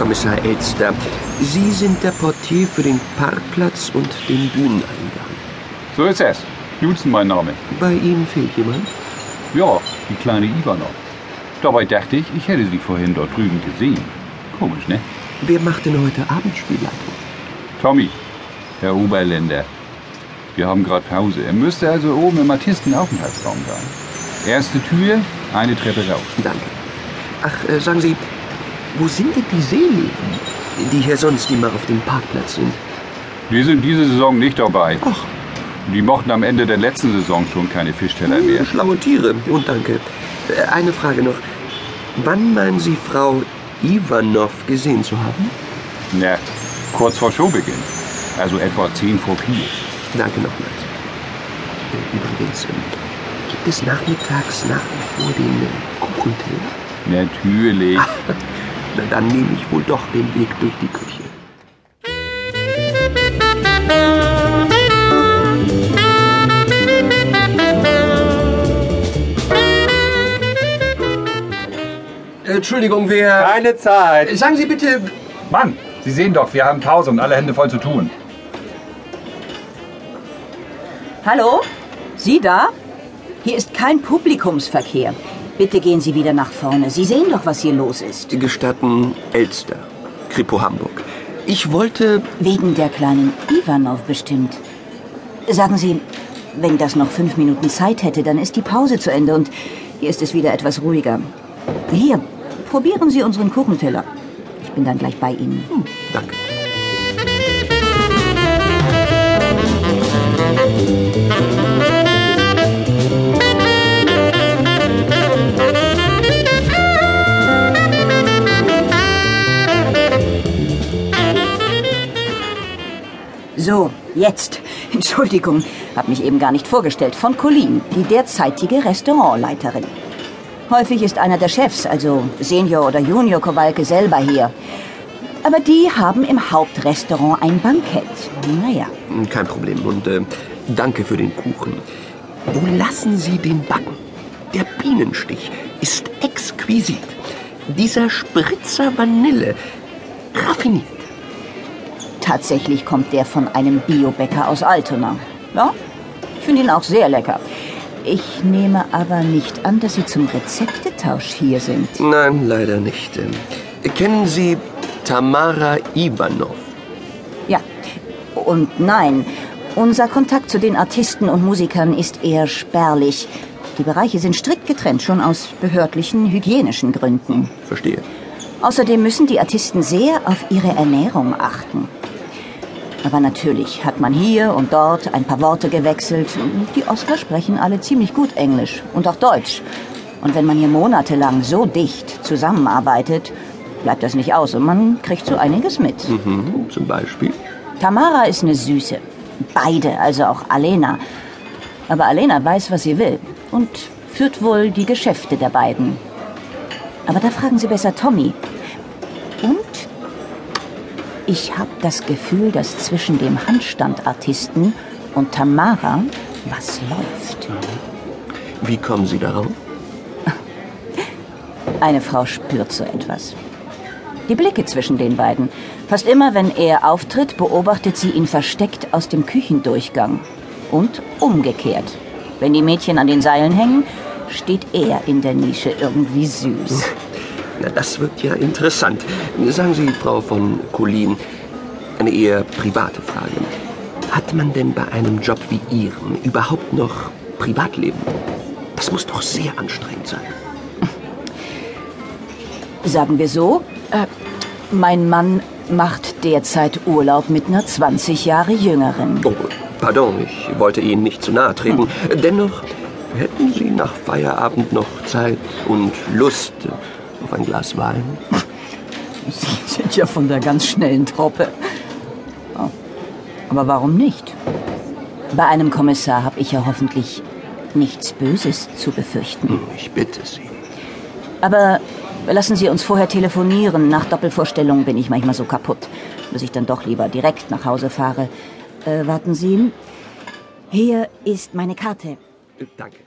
Kommissar Elster. Sie sind der Portier für den Parkplatz und den Bühneneingang. So ist es. Knudsen mein Name. Bei Ihnen fehlt jemand? Ja, die kleine Ivanov. Dabei dachte ich, ich hätte sie vorhin dort drüben gesehen. Komisch, ne? Wer macht denn heute Abendspielleitung? Tommy, Herr Oberländer. Wir haben gerade Pause. Er müsste also oben im Artistenaufenthaltsraum sein. Erste Tür, eine Treppe rauf. Danke. Ach, äh, sagen Sie, wo sind denn die Seeleben, die hier sonst immer auf dem Parkplatz sind? Die sind diese Saison nicht dabei. Ach, Die mochten am Ende der letzten Saison schon keine Fischteller mehr. schlaue Tiere. Und danke. Äh, Eine Frage noch. Wann meinen Sie Frau Ivanov gesehen zu haben? Na, kurz vor Showbeginn. Also etwa 10 vor 4. Danke nochmals. Übrigens, ähm, gibt es nachmittags nach wie vor den Kuchenteller? Natürlich. Na, dann nehme ich wohl doch den Weg durch die Küche. Entschuldigung, wer... Keine Zeit. Sagen Sie bitte... Mann, Sie sehen doch, wir haben Pause und alle Hände voll zu tun. Hallo? Sie da? Hier ist kein Publikumsverkehr. Bitte gehen Sie wieder nach vorne. Sie sehen doch, was hier los ist. Gestatten Elster, Kripo Hamburg. Ich wollte... Wegen der kleinen Ivanov bestimmt. Sagen Sie, wenn das noch fünf Minuten Zeit hätte, dann ist die Pause zu Ende und hier ist es wieder etwas ruhiger. Hier, probieren Sie unseren Kuchenteller. Ich bin dann gleich bei Ihnen. Hm, jetzt. Entschuldigung, hab mich eben gar nicht vorgestellt. Von Colleen, die derzeitige Restaurantleiterin. Häufig ist einer der Chefs, also Senior oder Junior Kowalke, selber hier. Aber die haben im Hauptrestaurant ein Bankett. Naja, Kein Problem. Und äh, danke für den Kuchen. Wo lassen Sie den backen? Der Bienenstich ist exquisit. Dieser Spritzer Vanille, raffiniert. Tatsächlich kommt der von einem Biobäcker aus Altona. Ja, ich finde ihn auch sehr lecker. Ich nehme aber nicht an, dass Sie zum Rezeptetausch hier sind. Nein, leider nicht. Kennen Sie Tamara Ivanov? Ja, und nein, unser Kontakt zu den Artisten und Musikern ist eher spärlich. Die Bereiche sind strikt getrennt, schon aus behördlichen, hygienischen Gründen. Verstehe. Außerdem müssen die Artisten sehr auf ihre Ernährung achten. Aber natürlich hat man hier und dort ein paar Worte gewechselt. Die Oscar sprechen alle ziemlich gut Englisch und auch Deutsch. Und wenn man hier monatelang so dicht zusammenarbeitet, bleibt das nicht aus und man kriegt so einiges mit. Mhm, zum Beispiel? Tamara ist eine Süße. Beide, also auch Alena. Aber Alena weiß, was sie will und führt wohl die Geschäfte der beiden. Aber da fragen Sie besser Tommy. Und ich habe das Gefühl, dass zwischen dem Handstandartisten und Tamara was läuft. Wie kommen Sie darauf? Eine Frau spürt so etwas. Die Blicke zwischen den beiden. Fast immer, wenn er auftritt, beobachtet sie ihn versteckt aus dem Küchendurchgang. Und umgekehrt. Wenn die Mädchen an den Seilen hängen, steht er in der Nische irgendwie süß. Na, das wird ja interessant. Sagen Sie, Frau von Colin, eine eher private Frage. Hat man denn bei einem Job wie Ihrem überhaupt noch Privatleben? Das muss doch sehr anstrengend sein. Sagen wir so, äh, mein Mann macht derzeit Urlaub mit einer 20 Jahre jüngeren. Oh, pardon, ich wollte Ihnen nicht zu nahe treten. Dennoch, hätten Sie nach Feierabend noch Zeit und Lust auf ein Glas Wein? Sie sind ja von der ganz schnellen Truppe. Oh. Aber warum nicht? Bei einem Kommissar habe ich ja hoffentlich nichts Böses zu befürchten. Hm, Ich bitte Sie. Aber lassen Sie uns vorher telefonieren. Nach Doppelvorstellungen bin ich manchmal so kaputt, dass ich dann doch lieber direkt nach Hause fahre. Äh, warten Sie. Hier ist meine Karte. Äh, Danke.